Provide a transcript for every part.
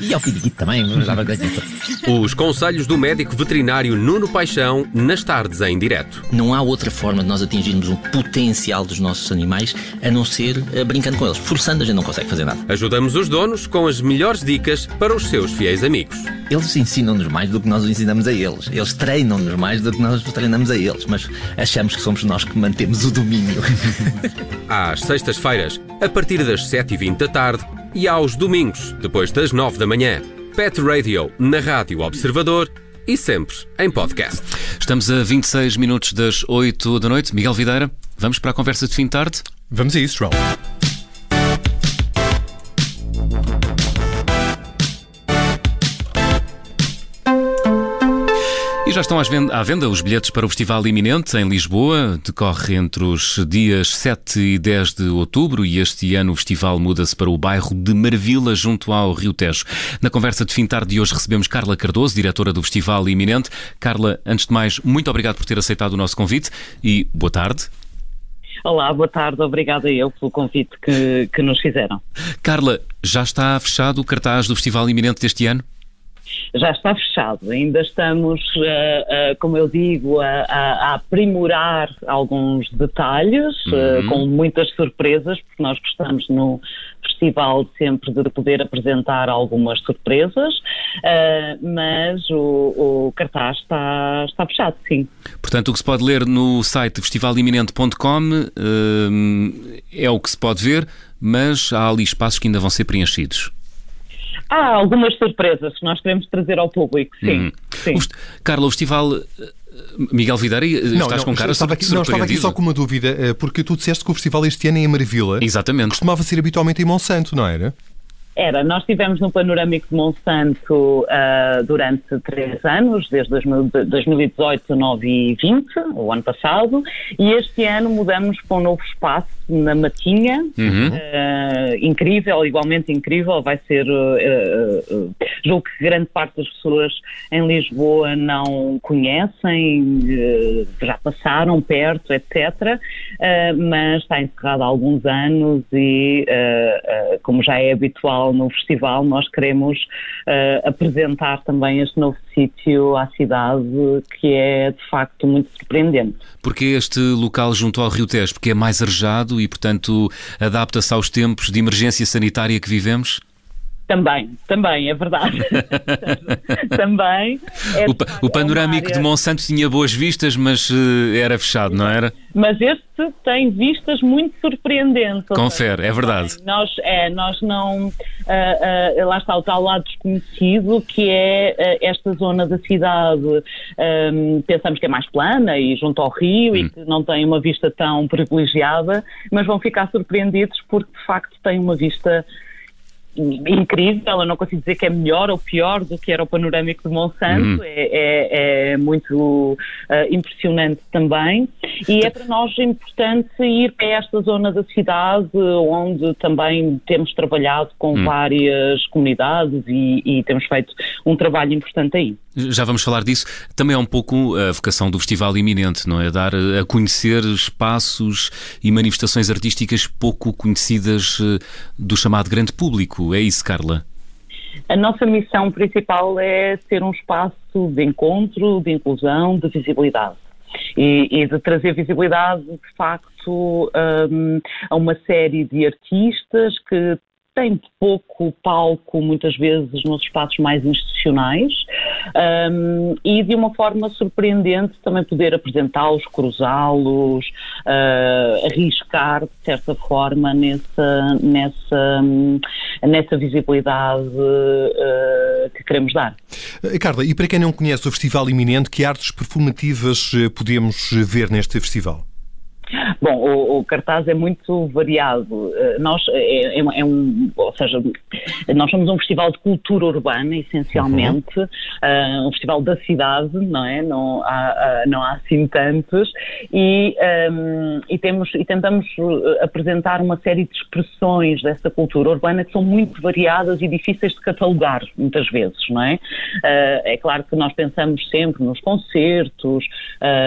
E ao periquito também, mas dava Os conselhos do médico veterinário Nuno Paixão nas tardes em direto. Não há outra forma de nós atingirmos o potencial dos nossos animais a não ser eh, brincando com eles. Forçando a gente não consegue fazer nada. Ajudamos os donos com as melhores dicas para os seus fiéis amigos. Eles ensinam-nos mais do que nós os ensinamos a eles. Eles treinam-nos mais do que nós os treinamos a eles. Mas achamos que somos nós que mantemos o domínio. Às sextas-feiras, a partir das 7h20 da tarde e aos domingos, depois das 9 da manhã. Pet Radio na Rádio Observador e sempre em podcast. Estamos a 26 minutos das 8 da noite. Miguel Videira, vamos para a conversa de fim de tarde? Vamos a isso, João. E já estão à venda os bilhetes para o Festival Iminente em Lisboa. Decorre entre os dias 7 e 10 de outubro e este ano o festival muda-se para o bairro de Marvila, junto ao Rio Tejo. Na conversa de fim de tarde de hoje recebemos Carla Cardoso, diretora do Festival Iminente. Carla, antes de mais, muito obrigado por ter aceitado o nosso convite e boa tarde. Olá, boa tarde. Obrigada eu pelo convite que, que nos fizeram. Carla, já está fechado o cartaz do Festival Iminente deste ano? Já está fechado. Ainda estamos, uh, uh, como eu digo, a, a, aprimorar alguns detalhes, eh, uhum. uh, com muitas surpresas, porque nós gostamos no festival sempre de poder apresentar algumas surpresas, mas o, o, cartaz está, está fechado, sim. Portanto, o que se pode ler no site festivaliminente.com é o que se pode ver, mas há ali espaços que ainda vão ser preenchidos. Há algumas surpresas que nós queremos trazer ao público, sim. Uhum. sim. O, Carla, o festival. Eh, Miguel Videira, eh, não, estás não, com cara estava aqui, Não, estava aqui só com uma dúvida, eh, porque tu disseste que o festival este ano é em Maravilha. Exatamente. Costumava ser habitualmente em Monsanto, não era? Era, nós estivemos no Panorâmico de Monsanto uh, durante três anos, desde 2018, 2019 e 20, o ano passado, e este ano mudamos para um novo espaço na Matinha, uhum. uh, incrível, igualmente incrível, vai ser, uh, julgo que grande parte das pessoas em Lisboa não conhecem, já passaram perto, etc., mas está encerrado há alguns anos e, como já é habitual, no festival, nós queremos uh, apresentar também este novo sítio à cidade que é de facto muito surpreendente. Porque este local junto ao Rio Tejo, porque é mais arejado e, portanto, adapta-se aos tempos de emergência sanitária que vivemos? Também, também, é verdade. também. É, o, o, panorâmico área... de Monsanto tinha boas vistas, mas uh, era fechado, não era? Mas este tem vistas muito surpreendentes. Confere, é verdade. Nós, é, nós não. Uh, uh, lá está o tal lado desconhecido, que é esta zona da cidade. Um, pensamos que é mais plana e junto ao rio hum. e que não tem uma vista tão privilegiada, mas vão ficar surpreendidos porque de facto tem uma vista incrível, eu não consigo dizer que é melhor ou pior do que era o panorâmico de Monsanto, uhum. é, é, é, muito uh, impressionante também e é para nós importante ir para esta zona da cidade onde também temos trabalhado com uhum. várias comunidades e, e temos feito um trabalho importante aí. Já vamos falar disso. Também é um pouco a vocação do festival iminente, não é? Dar a conhecer espaços e manifestações artísticas pouco conhecidas eh, do chamado grande público. É isso, Carla? A nossa missão principal é ser um espaço de encontro, de inclusão, de visibilidade. E, e de trazer visibilidade, de facto, um, a uma série de artistas que tem pouco palco, muitas vezes, nos espaços mais institucionais um, e, de uma forma surpreendente, também poder apresentá-los, cruzá-los, uh, arriscar, de certa forma, nessa, nessa, nessa visibilidade uh, que queremos dar. Eh, Carla, e para quem não conhece o Festival Iminente, que artes performativas podemos ver neste festival? Bom, o, o, cartaz é muito variado. Eh, nós é, é, é, um, ou seja, nós somos um festival de cultura urbana, essencialmente, uhum. uh, um festival da cidade, não é? Não há, uh, não há assim tantos e, um, e temos e tentamos apresentar uma série de expressões dessa cultura urbana que são muito variadas e difíceis de catalogar muitas vezes, não é? Uh, é claro que nós pensamos sempre nos concertos,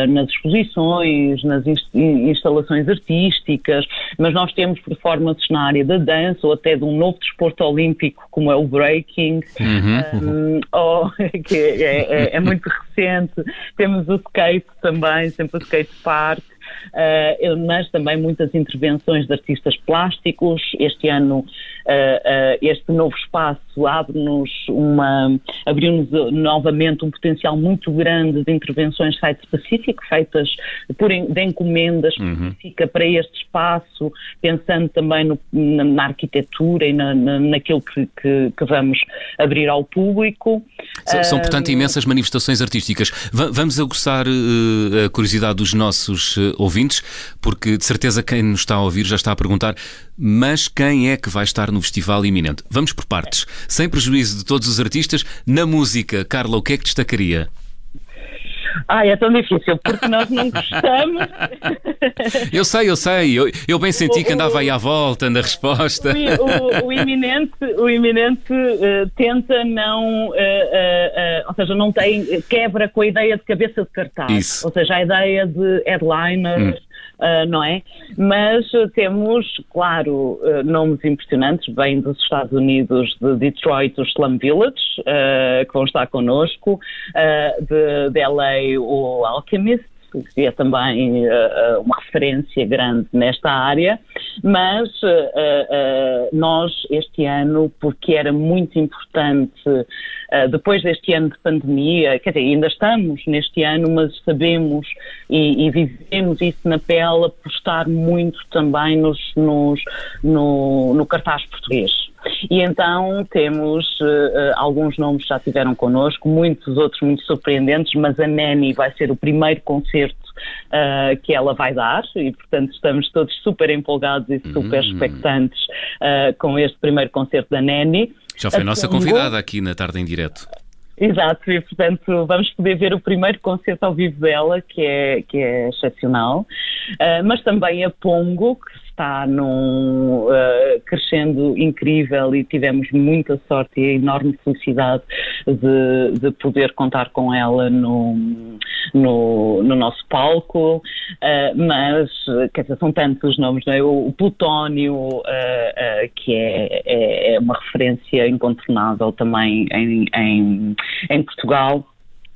nas exposições, nas instalações artísticas, mas nós temos performances na área da dança ou até de um novo desporto olímpico como é o breaking, uhum. um, ou, que é, é, é muito recente. Temos o skate também, sempre o skate park. Uh, mas também muitas intervenções de artistas plásticos. Este ano, uh, uh, este novo espaço abre-nos uma, abriu-nos novamente um potencial muito grande de intervenções site-específico, feitas por, de encomendas uhum. específica para este espaço, pensando também no, na, na, arquitetura e na, na, naquilo que, que, que, vamos abrir ao público. São, são portanto, imensas manifestações artísticas. V vamos aguçar a curiosidade dos nossos ouvintes, porque de certeza quem nos está a ouvir já está a perguntar, mas quem é que vai estar no festival iminente? Vamos por partes. Sem prejuízo de todos os artistas, na música, Carla, o que é que destacaria? Ai, é tão difícil, porque nós não gostamos. eu sei, eu sei. Eu, eu bem senti o, que andava aí à volta na resposta. O, o, o iminente, o iminente uh, tenta não. Uh, uh, ou seja, não tem. quebra com a ideia de cabeça de cartaz. Isso. Ou seja, a ideia de headliners. Hum uh, não é? Mas temos, claro, uh, nomes impressionantes, bem dos Estados Unidos, de Detroit, os Slum Village, uh, que vão estar connosco, de, de LA, o Alchemist, que é também uh, uma referência grande nesta área, mas uh, nós este ano, porque era muito importante, depois deste ano de pandemia, quer dizer, ainda estamos neste ano, mas sabemos e, e vivemos isso na pele, apostar muito também nos, nos, no, no cartaz português. E então temos uh, alguns nomes que já tiveram connosco, muitos outros muito surpreendentes, mas a Nani vai ser o primeiro concerto uh, que ela vai dar e, portanto, estamos todos super empolgados e super uhum. expectantes uh, com este primeiro concerto da Nani. Já foi a nossa convidada aqui na Tarde em Direto. Exato, e portanto vamos poder ver o primeiro concerto ao vivo dela, que é, que é excepcional, uh, mas também a Pongo, que está num uh, crescendo incrível e tivemos muita sorte e enorme felicidade de, de poder contar com ela no, no, no nosso palco, uh, mas quer dizer, são tantos os nomes, não é? O, o Plutónio, uh, que é, é, é, uma referência incontornável também em, em, em Portugal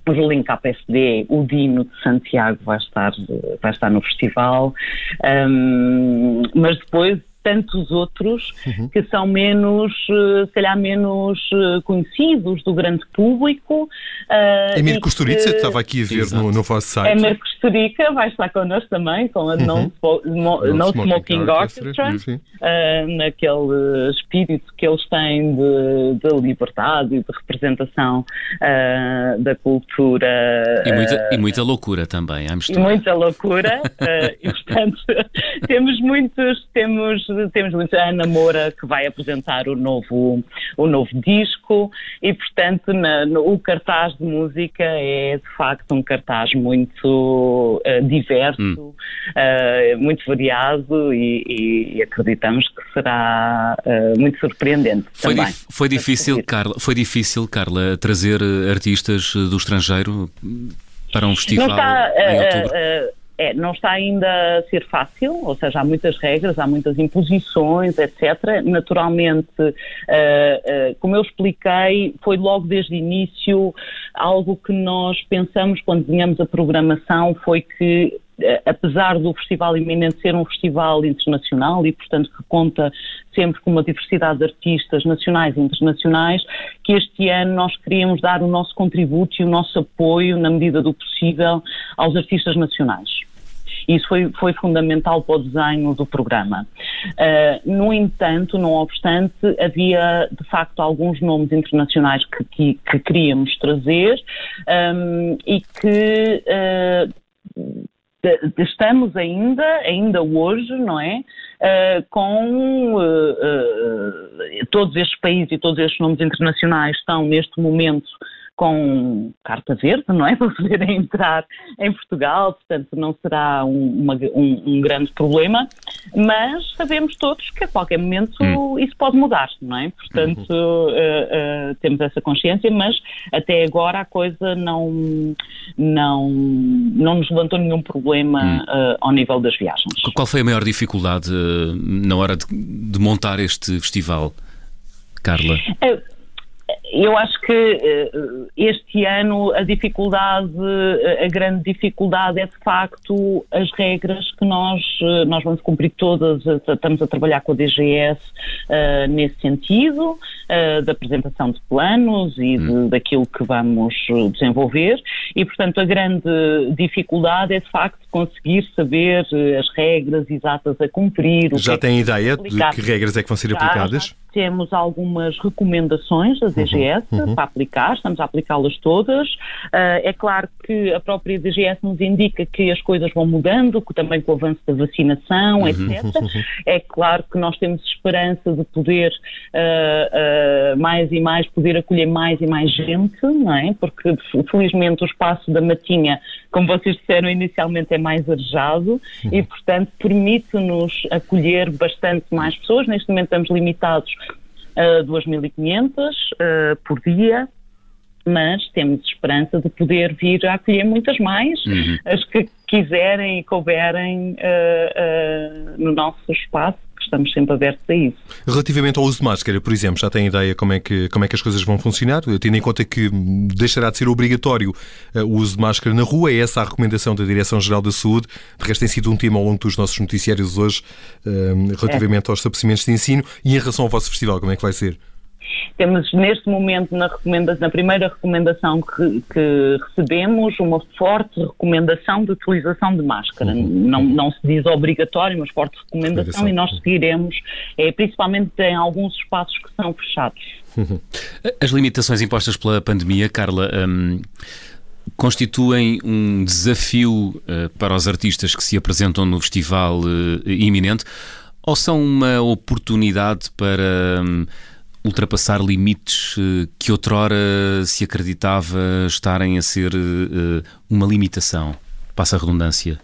o Julinho KPSD, o Dino de Santiago vai estar, vai estar no festival, um, mas depois tantos outros uhum. que são menos, eh, se calhar menos eh, conhecidos do grande público. Uh, Emílio Costurica que... estava aqui a ver no, no vosso site. Emílio Costurica vai estar connosco também, com a uhum. No, no, no, Smoking, Smoking Orchestra, Orchestra uh, naquele espírito que eles têm de, de liberdade e de representação uh, da cultura. E muita, e muita loucura também, E muita loucura, e portanto temos muitos, temos temos a Ana Moura que vai apresentar o novo, o novo disco e, portanto, na, no, o cartaz de música é de facto um cartaz muito uh, diverso, hum. uh, muito variado e, e, acreditamos que será uh, muito surpreendente. Foi, também, foi difícil, Carla, foi difícil, Carla, trazer artistas do estrangeiro para um festival está, em outubro? É, não está ainda a ser fácil, ou seja, há muitas regras, há muitas imposições, etc. Naturalmente, uh, uh, como eu expliquei, foi logo desde o início algo que nós pensamos quando desenhamos a programação, foi que eh, apesar do Festival Iminente ser um festival internacional e, portanto, que conta sempre com uma diversidade de artistas nacionais e internacionais, que este ano nós queríamos dar o nosso contributo e o nosso apoio, na medida do possível, aos artistas nacionais. Isso foi, foi fundamental para o desenho do programa. Uh, no entanto, não obstante, havia de facto alguns nomes internacionais que, que, que queríamos trazer um, e que uh, estamos ainda, ainda hoje, não é? Uh, com uh, uh, todos estes países e todos estes nomes internacionais estão neste momento com carta verde, não é? Para poderem entrar em Portugal, portanto não será um, uma, um, um, grande problema, mas sabemos todos que a qualquer momento hum. isso pode mudar, não é? Portanto, uhum. uh, uh, temos essa consciência, mas até agora a coisa não, não, não nos levantou nenhum problema hum. uh, ao nível das viagens. Qual foi a maior dificuldade na hora de, de montar este festival, Carla? Eu acho que eh, este ano a dificuldade, a grande dificuldade é de facto as regras que nós, eh, nós vamos cumprir todas, eh, estamos a trabalhar com a DGS uh, nesse sentido, uh, da apresentação de planos e de, hum. daquilo que vamos desenvolver e portanto a grande dificuldade é de facto conseguir saber as regras exatas a cumprir. Já é tem ideia de que regras é que vão ser aplicadas? Já, temos algumas recomendações da DGS uhum, uhum. para aplicar, estamos a aplicá-las todas. Uh, é claro que a própria DGS nos indica que as coisas vão mudando, também com o avanço da vacinação, uhum. etc. É claro que nós temos esperança de poder uh, uh, mais e mais, poder acolher mais e mais gente, não é? Porque felizmente o espaço da Matinha, como vocês disseram inicialmente, é mais arejado uhum. e, portanto, permite-nos acolher bastante mais pessoas. Neste momento estamos limitados a 2.500 uh, por dia, mas temos esperança de poder vir a acolher muitas mais, uhum. as que quiserem e couberem uh, no nosso espaço estamos sempre abertos a isso. Relativamente ao uso de máscara, por exemplo, já tem ideia como é que, como é que as coisas vão funcionar? Tendo em conta que deixará de ser obrigatório uh, o uso de máscara na rua, é essa a recomendação da Direção-Geral da Saúde. De resto, tem sido um tema ao longo dos nossos noticiários hoje, uh, relativamente é. aos estabelecimentos de ensino. E em relação ao vosso festival, como é que vai ser? Temos neste momento na, na primeira recomendação que, que, recebemos uma forte recomendação de utilização de máscara. Uhum. Não, não se diz obrigatório, mas forte recomendação e nós seguiremos, é, principalmente em alguns espaços que são fechados. Uhum. As limitações impostas pela pandemia, Carla, hum, constituem um desafio uh, para os artistas que se apresentam no festival uh, iminente ou são uma oportunidade para. Um, ultrapassar limites eh, que outrora se acreditava estarem a ser eh, uma limitação? Passa a redundância.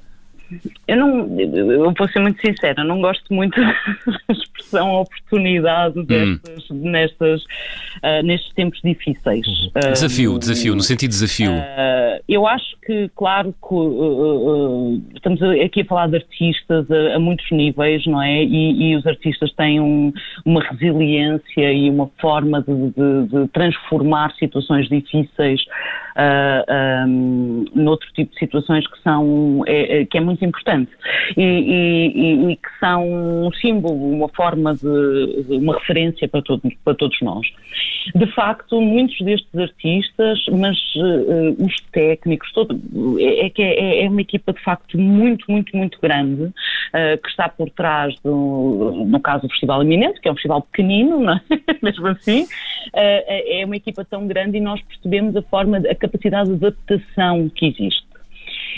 Eu não, eu vou ser muito sincera, não gosto muito da expressão oportunidade hum. destas, hum. nestas, uh, nestes tempos difíceis. Uhum. Uh, desafio, desafio, no sentido de desafio. Uh, eu acho que, claro, que estamos aqui a falar de artistas a, a muitos níveis, não é? E, e os artistas têm um, uma resiliência e uma forma de, de, de transformar situações difíceis uh, um, noutro tipo de situações que são é, é, que é muito importante e, e, e, que são um símbolo, uma forma de, uma referência para, todo, para todos nós. De facto, muitos destes artistas, mas uh, os técnicos, todo, é, é que é, é, uma equipa de facto muito, muito, muito grande uh, que está por trás do, no caso do Festival Eminente, que é um festival pequenino, não é? mesmo assim, uh, é uma equipa tão grande e nós percebemos a forma, a capacidade de adaptação que existe.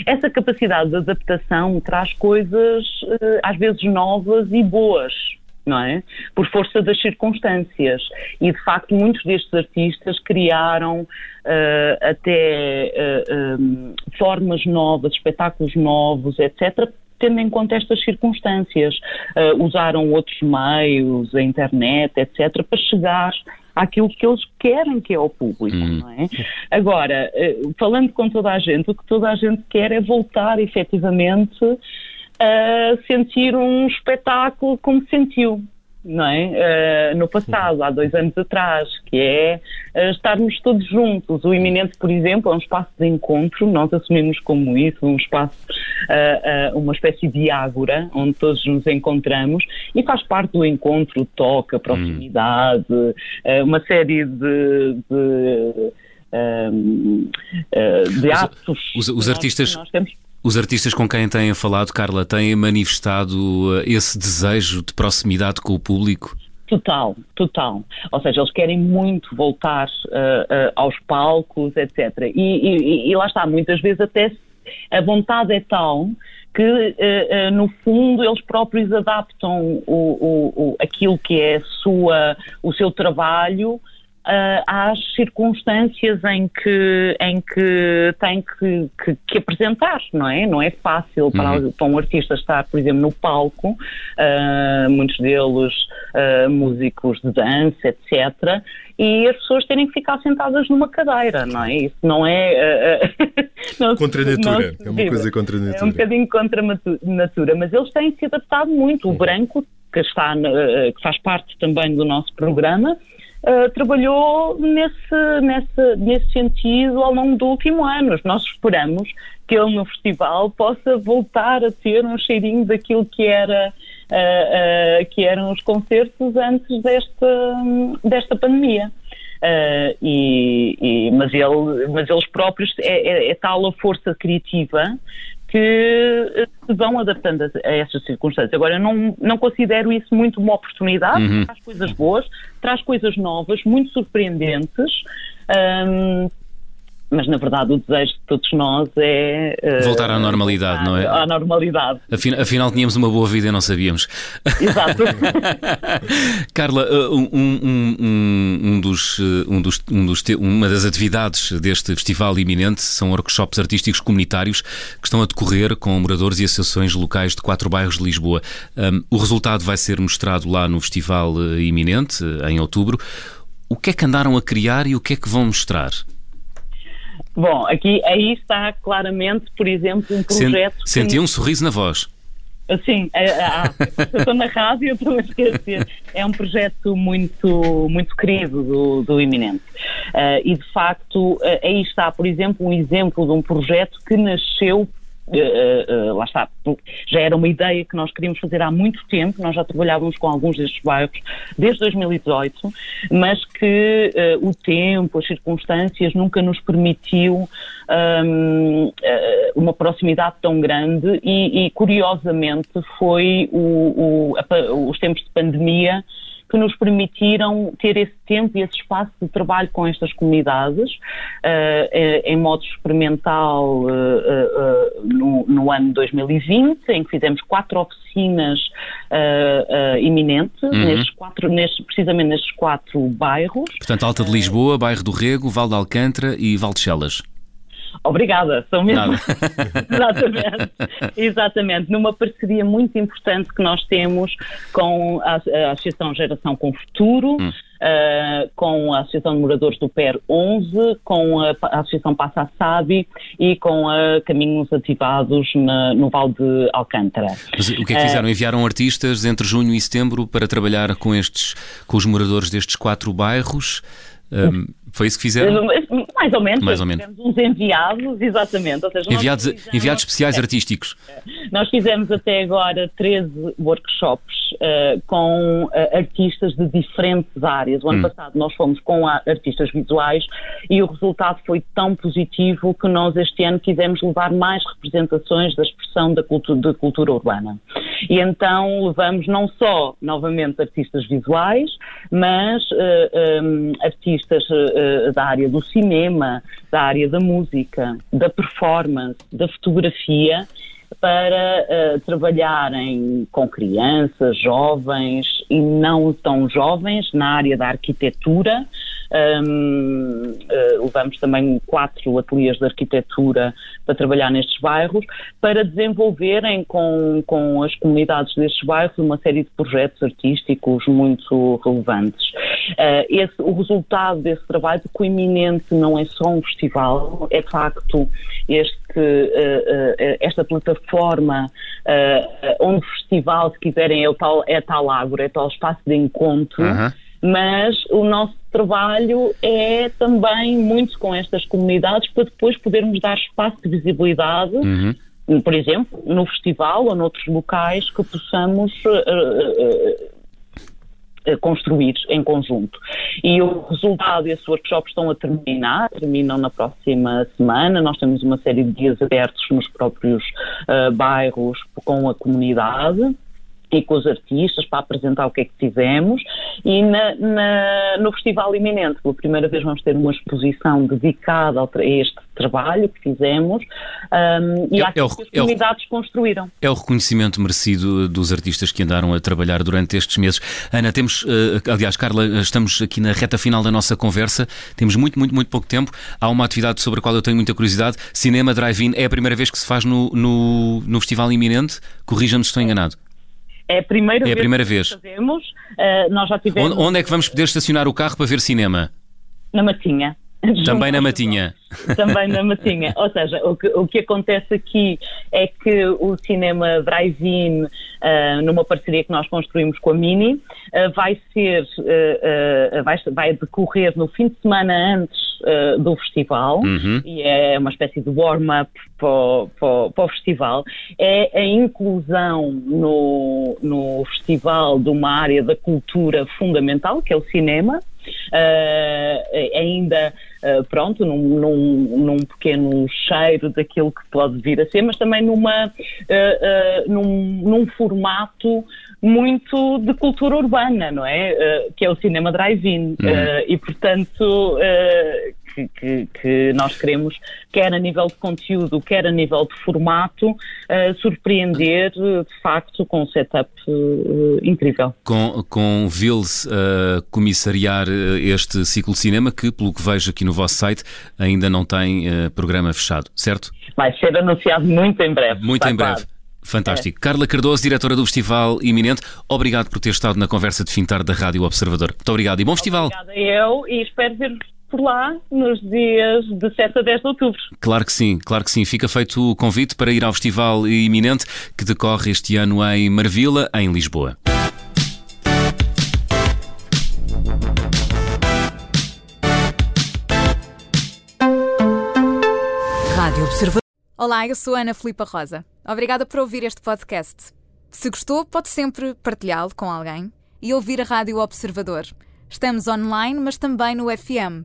Essa capacidade de adaptação traz coisas eh, às vezes novas e boas. Não é? Por força das circunstâncias. E, de facto, muitos destes artistas criaram uh, até uh, um, formas novas, espetáculos novos, etc., tendo em conta estas circunstâncias. Uh, usaram outros meios, a internet, etc., para chegar àquilo que eles querem que é o público, hum. não é? Agora, eh, falando com toda a gente, o que toda a gente quer é voltar efetivamente a sentir um espetáculo como sentiu não é? Uh, no passado, há dois anos atrás, que é uh, estarmos todos juntos. O Iminente, por exemplo, é um espaço de encontro, nós assumimos como isso, um espaço, uh, uma espécie de ágora, onde todos nos encontramos, e faz parte do encontro, toca, hum. proximidade, hum. uma série de, de de atos. Os, os artistas. Nós, nós os artistas com quem têm falado, Carla, têm manifestado uh, esse desejo de proximidade com o público? Total, total. Ou seja, eles querem muito voltar uh, uh, aos palcos, etc. E, e, e, lá está, muitas vezes até a vontade é tal que, uh, no fundo, eles próprios adaptam o, o, o, aquilo que é sua, o seu trabalho uh, às circunstâncias em que, em que tem que, que, que apresentar, não é? Não é fácil para, uhum. para, um artista estar, por exemplo, no palco, uh, muitos deles uh, músicos de dança, etc., e as pessoas terem que ficar sentadas numa cadeira, não é? Isso não é. não, contra a natura, é uma coisa contra a natura. É um bocadinho contra a natura, mas eles têm se adaptado muito. O uhum. branco, que, está, que faz parte também do nosso programa, Uh, trabalhou nesse, nesse, nesse sentido ao longo do último ano. Nós esperamos que ele no festival possa voltar a ter um cheirinho daquilo que era uh, uh, que eram os concertos antes desta, desta pandemia. E, e, mas, ele, mas eles próprios é, é, é tal a força criativa que se vão adaptando a, a essas circunstâncias. Agora, eu não, não considero isso muito uma oportunidade, uhum. traz coisas boas, traz coisas novas, muito surpreendentes. Um, mas na verdade o desejo de todos nós é uh, voltar à normalidade, não é? À normalidade. Afinal, afinal, tínhamos uma boa vida e não sabíamos. Exato. Carla, uh, um, um, um, um, dos, uh, um dos, um dos uma das atividades deste festival iminente são workshops artísticos comunitários que estão a decorrer com moradores e associações locais de quatro bairros de Lisboa. O resultado vai ser mostrado lá no festival iminente, em outubro. O que é que andaram a criar e o que é que vão mostrar? Bom, aqui aí está claramente, por exemplo, um projeto. Senti que... um sorriso na voz. Sim, é, é, ah, eu estou na rádio, estou a esquecer. É um projeto muito, muito querido do, do Iminente. Uh, e, de facto, uh, aí está, por exemplo, um exemplo de um projeto que nasceu Uh, uh, lá está, já era uma ideia que nós queríamos fazer há muito tempo, nós já trabalhávamos com alguns destes bairros desde 2018, mas que o tempo, as circunstâncias nunca nos permitiu um, uma proximidade tão grande. E, e curiosamente foi o, o, a, os tempos de pandemia que nos permitiram ter esse tempo e esse espaço de trabalho com estas comunidades uh, em modo experimental uh, no, no, ano 2020, em que fizemos quatro oficinas iminentes, uhum. nestes quatro, nestes, precisamente nestes quatro bairros. Portanto, Alta de Lisboa, Bairro do Rego, Val de Alcântara e Val de Chelas. Obrigada, são mesmo. exatamente, exatamente. Numa parceria muito importante que nós temos com a, a Associação Geração com Futuro, hum. uh, com a Associação de Moradores do PER 11, com a, a Associação Passa Sabe e com a Caminhos Ativados na, no Val de Alcântara. Mas o que é que fizeram? Uh, Enviaram artistas entre junho e setembro para trabalhar com estes, com os moradores destes quatro bairros? Um, foi isso que fizeram? Mais ou menos. Mais ou menos. Tivemos uns enviados, exatamente. Ou seja, enviados, fizemos, enviados especiais é, artísticos. Nós fizemos até agora 13 workshops uh, com uh, artistas de diferentes áreas. O ano hum. passado nós fomos com artistas visuais e o resultado foi tão positivo que nós este ano quisemos levar mais representações da expressão da cultura, da cultura urbana. E então levamos não só, novamente, artistas visuais, mas uh, eh, um, artistas da área do cinema, da área da música, da performance, da fotografia, para uh, trabalharem com crianças, jovens e não tão jovens na área da arquitetura. Um, uh, levamos também quatro ateliês de arquitetura para trabalhar nestes bairros, para desenvolverem com, com as comunidades destes bairros uma série de projetos artísticos muito relevantes. Uh, esse, o resultado desse trabalho, que o Iminente não é só um festival, é de facto este, uh, esta plataforma onde o festival, se quiserem, é, o tal, é tal ágora, é tal espaço de encontro. Mas o nosso trabalho é também muito com estas comunidades para depois podermos dar espaço de visibilidade, uhum. por exemplo, no festival ou noutros locais que possamos uh, uh, construir em conjunto. E o resultado desses workshops estão a terminar, terminam na próxima semana. Nós temos uma série de dias abertos nos próprios uh, bairros com a comunidade e com os artistas para apresentar o que é que fizemos e na, na, no Festival Iminente pela primeira vez vamos ter uma exposição dedicada a este trabalho que fizemos um, e é, àquilo é que as comunidades é construíram. É o reconhecimento merecido dos artistas que andaram a trabalhar durante estes meses. Ana, temos, uh, aliás, Carla, estamos aqui na reta final da nossa conversa, temos muito, muito, muito pouco tempo. Há uma atividade sobre a qual eu tenho muita curiosidade. Cinema Drive-In é a primeira vez que se faz no, no, no Festival Iminente? Corrija-me se estou enganado. É a primeira, é a vez, primeira vez que fazemos. Uh, nós já tivemos... Onde, onde é que vamos poder estacionar o carro para ver cinema? Na Matinha. Também na Matinha. Também na Matinha. Ou seja, o que, o que acontece aqui é que o cinema Drive-In, uh, numa parceria que nós construímos com a Mini, uh, vai ser, uh, vai, vai decorrer no fim de semana antes do festival uhum. e é uma espécie de warm-up para, para, para, o festival. É a inclusão no, no festival de uma área da cultura fundamental, que é o cinema. Ainda uh, pronto, num, num, num, pequeno cheiro daquilo que pode vir a ser, mas também numa, uh, uh, num, num formato muito de cultura urbana, não é? Uh, que é o cinema drive-in. Uhum. Uh, e, portanto, uh, que, que, que, nós queremos, quer a nível de conteúdo, quer a nível de formato, surpreender, de facto, com um setup incrível. Com, com Vils uh, comissariar este ciclo de cinema, que, pelo que vejo aqui no vosso site, ainda não tem programa fechado, certo? Vai ser anunciado muito em breve. Muito em breve. Claro. Fantástico. É. Carla Cardoso, diretora do Festival Iminente, obrigado por ter estado na conversa de Fintar da Rádio Observador. Muito obrigado e bom festival. Obrigada eu e espero ver por lá nos dias de 7 a 10 de outubro. Claro que sim, claro que sim. Fica feito o convite para ir ao Festival Iminente que decorre este ano em Marvila, em Lisboa. Rádio Observador. Olá, eu sou Ana Filipa Rosa. Obrigada por ouvir este podcast. Se gostou, pode sempre partilhá-lo com alguém e ouvir a Rádio Observador. Estamos online, mas também no FM.